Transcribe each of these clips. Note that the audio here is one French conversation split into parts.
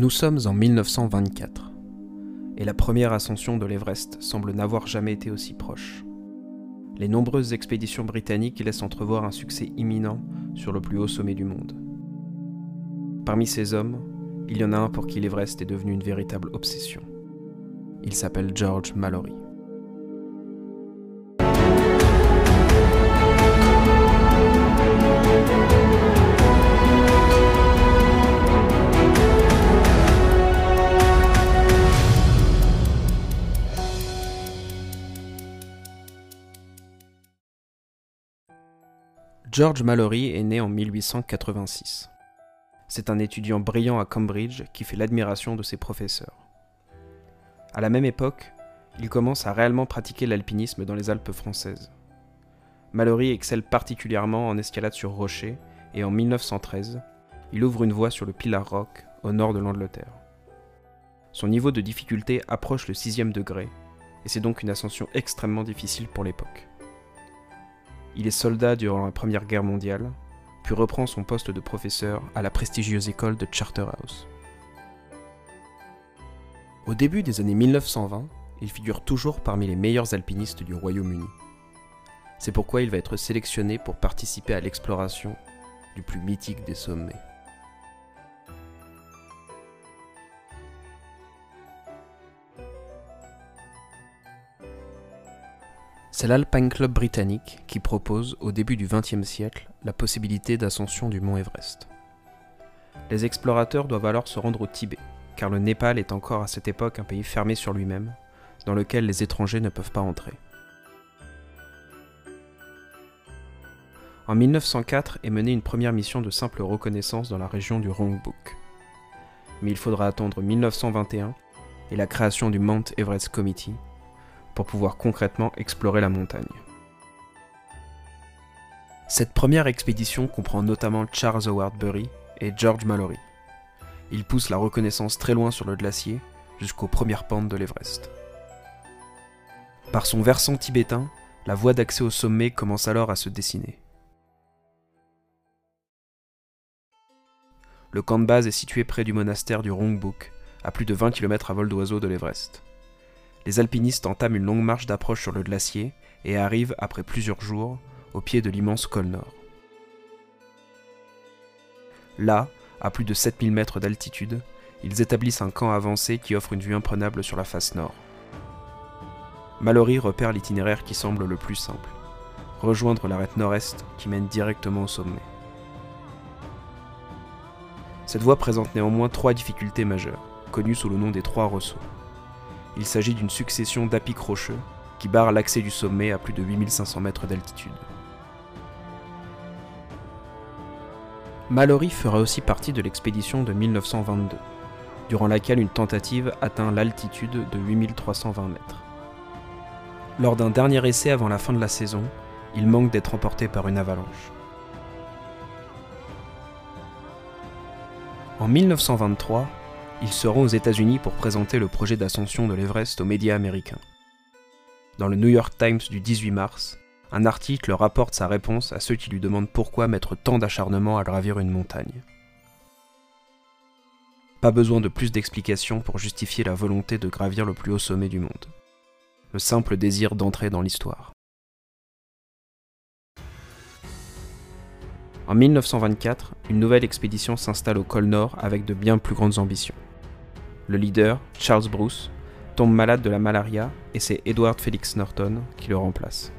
Nous sommes en 1924, et la première ascension de l'Everest semble n'avoir jamais été aussi proche. Les nombreuses expéditions britanniques laissent entrevoir un succès imminent sur le plus haut sommet du monde. Parmi ces hommes, il y en a un pour qui l'Everest est devenu une véritable obsession. Il s'appelle George Mallory. George Mallory est né en 1886. C'est un étudiant brillant à Cambridge qui fait l'admiration de ses professeurs. À la même époque, il commence à réellement pratiquer l'alpinisme dans les Alpes françaises. Mallory excelle particulièrement en escalade sur rocher et en 1913, il ouvre une voie sur le Pilar Rock au nord de l'Angleterre. Son niveau de difficulté approche le sixième degré et c'est donc une ascension extrêmement difficile pour l'époque. Il est soldat durant la Première Guerre mondiale, puis reprend son poste de professeur à la prestigieuse école de Charterhouse. Au début des années 1920, il figure toujours parmi les meilleurs alpinistes du Royaume-Uni. C'est pourquoi il va être sélectionné pour participer à l'exploration du plus mythique des sommets. C'est l'Alpine Club britannique qui propose, au début du XXe siècle, la possibilité d'ascension du mont Everest. Les explorateurs doivent alors se rendre au Tibet, car le Népal est encore à cette époque un pays fermé sur lui-même, dans lequel les étrangers ne peuvent pas entrer. En 1904 est menée une première mission de simple reconnaissance dans la région du Rongbuk. Mais il faudra attendre 1921 et la création du Mount Everest Committee pour pouvoir concrètement explorer la montagne. Cette première expédition comprend notamment Charles Howard Bury et George Mallory. Ils poussent la reconnaissance très loin sur le glacier, jusqu'aux premières pentes de l'Everest. Par son versant tibétain, la voie d'accès au sommet commence alors à se dessiner. Le camp de base est situé près du monastère du Rongbuk, à plus de 20 km à vol d'oiseau de l'Everest les alpinistes entament une longue marche d'approche sur le glacier et arrivent, après plusieurs jours, au pied de l'immense col nord. Là, à plus de 7000 mètres d'altitude, ils établissent un camp avancé qui offre une vue imprenable sur la face nord. Mallory repère l'itinéraire qui semble le plus simple rejoindre l'arête nord-est qui mène directement au sommet. Cette voie présente néanmoins trois difficultés majeures, connues sous le nom des trois ressauts. Il s'agit d'une succession d'apics rocheux qui barrent l'accès du sommet à plus de 8500 mètres d'altitude. Mallory fera aussi partie de l'expédition de 1922, durant laquelle une tentative atteint l'altitude de 8320 mètres. Lors d'un dernier essai avant la fin de la saison, il manque d'être emporté par une avalanche. En 1923, ils seront aux États-Unis pour présenter le projet d'ascension de l'Everest aux médias américains. Dans le New York Times du 18 mars, un article rapporte sa réponse à ceux qui lui demandent pourquoi mettre tant d'acharnement à gravir une montagne. Pas besoin de plus d'explications pour justifier la volonté de gravir le plus haut sommet du monde. Le simple désir d'entrer dans l'histoire. En 1924, une nouvelle expédition s'installe au col Nord avec de bien plus grandes ambitions. Le leader, Charles Bruce, tombe malade de la malaria et c'est Edward Felix Norton qui le remplace.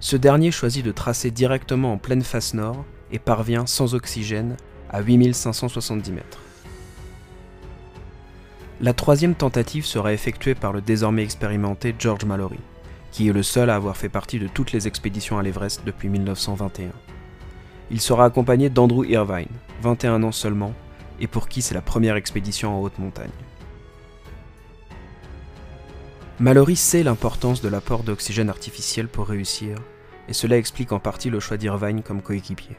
Ce dernier choisit de tracer directement en pleine face nord et parvient sans oxygène à 8570 mètres. La troisième tentative sera effectuée par le désormais expérimenté George Mallory, qui est le seul à avoir fait partie de toutes les expéditions à l'Everest depuis 1921. Il sera accompagné d'Andrew Irvine, 21 ans seulement, et pour qui c'est la première expédition en haute montagne. Mallory sait l'importance de l'apport d'oxygène artificiel pour réussir, et cela explique en partie le choix d'Irvine comme coéquipier.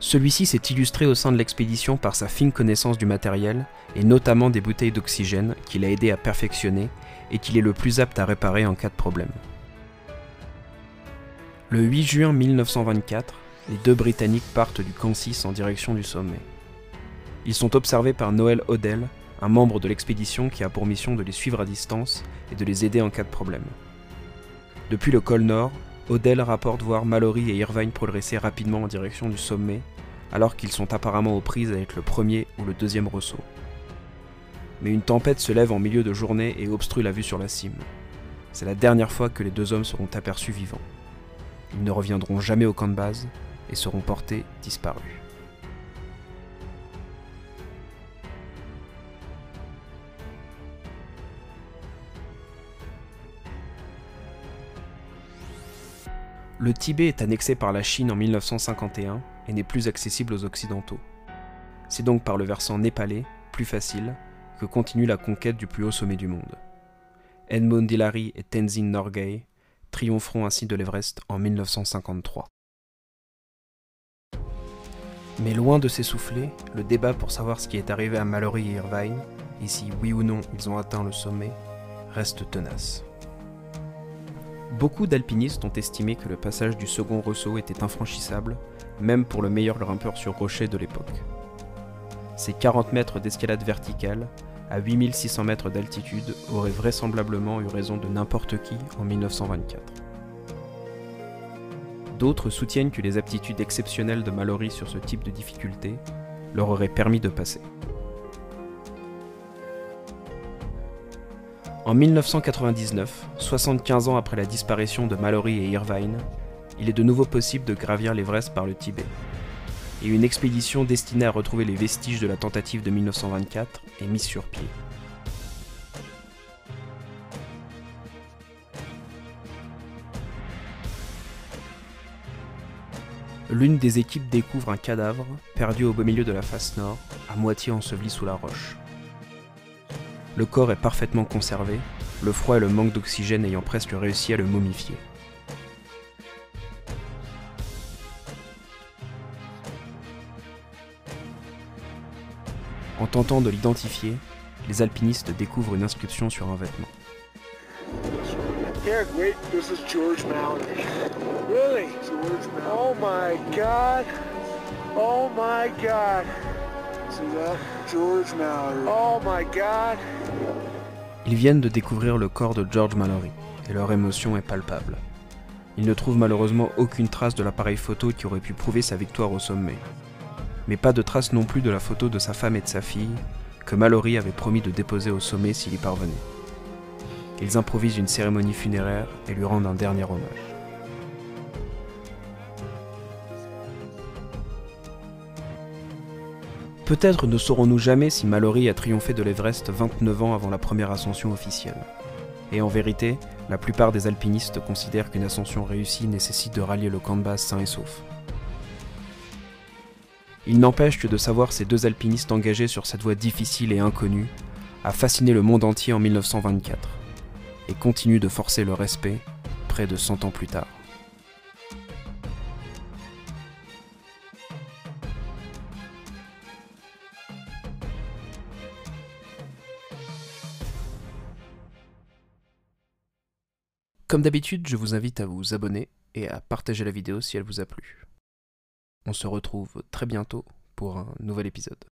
Celui-ci s'est illustré au sein de l'expédition par sa fine connaissance du matériel, et notamment des bouteilles d'oxygène qu'il a aidé à perfectionner et qu'il est le plus apte à réparer en cas de problème. Le 8 juin 1924, les deux Britanniques partent du Kansas en direction du sommet. Ils sont observés par Noël Odell, un membre de l'expédition qui a pour mission de les suivre à distance et de les aider en cas de problème. Depuis le col nord, Odell rapporte voir Mallory et Irvine progresser rapidement en direction du sommet, alors qu'ils sont apparemment aux prises avec le premier ou le deuxième ressaut. Mais une tempête se lève en milieu de journée et obstrue la vue sur la cime. C'est la dernière fois que les deux hommes seront aperçus vivants. Ils ne reviendront jamais au camp de base et seront portés disparus. Le Tibet est annexé par la Chine en 1951 et n'est plus accessible aux Occidentaux. C'est donc par le versant népalais, plus facile, que continue la conquête du plus haut sommet du monde. Edmund Hillary et Tenzin Norgay triompheront ainsi de l'Everest en 1953. Mais loin de s'essouffler, le débat pour savoir ce qui est arrivé à Mallory et Irvine, et si oui ou non ils ont atteint le sommet, reste tenace. Beaucoup d'alpinistes ont estimé que le passage du second ressaut était infranchissable, même pour le meilleur grimpeur sur rocher de l'époque. Ces 40 mètres d'escalade verticale, à 8600 mètres d'altitude, auraient vraisemblablement eu raison de n'importe qui en 1924. D'autres soutiennent que les aptitudes exceptionnelles de Mallory sur ce type de difficulté leur auraient permis de passer. En 1999, 75 ans après la disparition de Mallory et Irvine, il est de nouveau possible de gravir l'Everest par le Tibet. Et une expédition destinée à retrouver les vestiges de la tentative de 1924 est mise sur pied. L'une des équipes découvre un cadavre perdu au beau milieu de la face nord, à moitié enseveli sous la roche. Le corps est parfaitement conservé, le froid et le manque d'oxygène ayant presque réussi à le momifier. En tentant de l'identifier, les alpinistes découvrent une inscription sur un vêtement. Oh my God! Oh my God! Oh my God. Ils viennent de découvrir le corps de George Mallory, et leur émotion est palpable. Ils ne trouvent malheureusement aucune trace de l'appareil photo qui aurait pu prouver sa victoire au sommet. Mais pas de trace non plus de la photo de sa femme et de sa fille, que Mallory avait promis de déposer au sommet s'il y parvenait. Ils improvisent une cérémonie funéraire et lui rendent un dernier hommage. Peut-être ne saurons-nous jamais si Mallory a triomphé de l'Everest 29 ans avant la première ascension officielle. Et en vérité, la plupart des alpinistes considèrent qu'une ascension réussie nécessite de rallier le camp de base sain et sauf. Il n'empêche que de savoir ces deux alpinistes engagés sur cette voie difficile et inconnue a fasciné le monde entier en 1924 et continue de forcer le respect près de 100 ans plus tard. Comme d'habitude, je vous invite à vous abonner et à partager la vidéo si elle vous a plu. On se retrouve très bientôt pour un nouvel épisode.